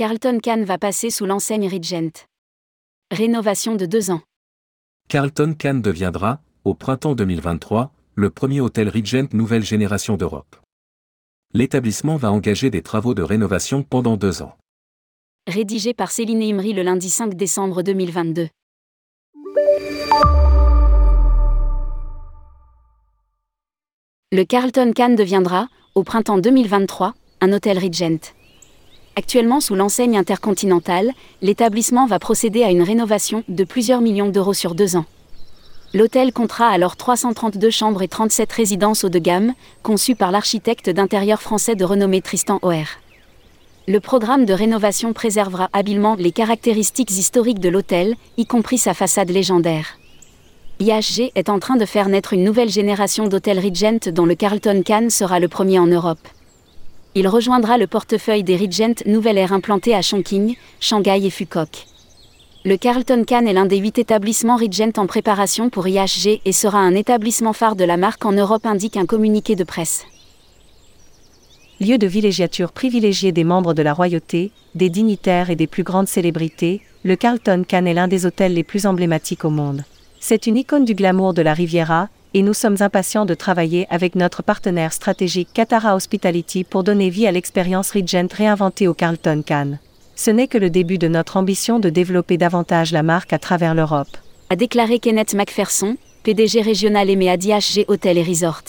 Carlton Cannes va passer sous l'enseigne Regent. Rénovation de deux ans. Carlton Cannes deviendra, au printemps 2023, le premier hôtel Regent nouvelle génération d'Europe. L'établissement va engager des travaux de rénovation pendant deux ans. Rédigé par Céline Imri le lundi 5 décembre 2022. Le Carlton Cannes deviendra, au printemps 2023, un hôtel Regent. Actuellement sous l'enseigne intercontinentale, l'établissement va procéder à une rénovation de plusieurs millions d'euros sur deux ans. L'hôtel comptera alors 332 chambres et 37 résidences haut de gamme, conçues par l'architecte d'intérieur français de renommée Tristan Oer. Le programme de rénovation préservera habilement les caractéristiques historiques de l'hôtel, y compris sa façade légendaire. IHG est en train de faire naître une nouvelle génération d'hôtels Regent dont le Carlton Cannes sera le premier en Europe. Il rejoindra le portefeuille des Regent Nouvelle Air implantés à Chongqing, Shanghai et Fukok. Le Carlton Cannes est l'un des huit établissements Regent en préparation pour IHG et sera un établissement phare de la marque en Europe, indique un communiqué de presse. Lieu de villégiature privilégié des membres de la royauté, des dignitaires et des plus grandes célébrités, le Carlton Cannes est l'un des hôtels les plus emblématiques au monde. C'est une icône du glamour de la Riviera, et nous sommes impatients de travailler avec notre partenaire stratégique Katara Hospitality pour donner vie à l'expérience Regent réinventée au Carlton Cannes. Ce n'est que le début de notre ambition de développer davantage la marque à travers l'Europe. A déclaré Kenneth MacPherson, PDG régional à DHG Hotel et Resort.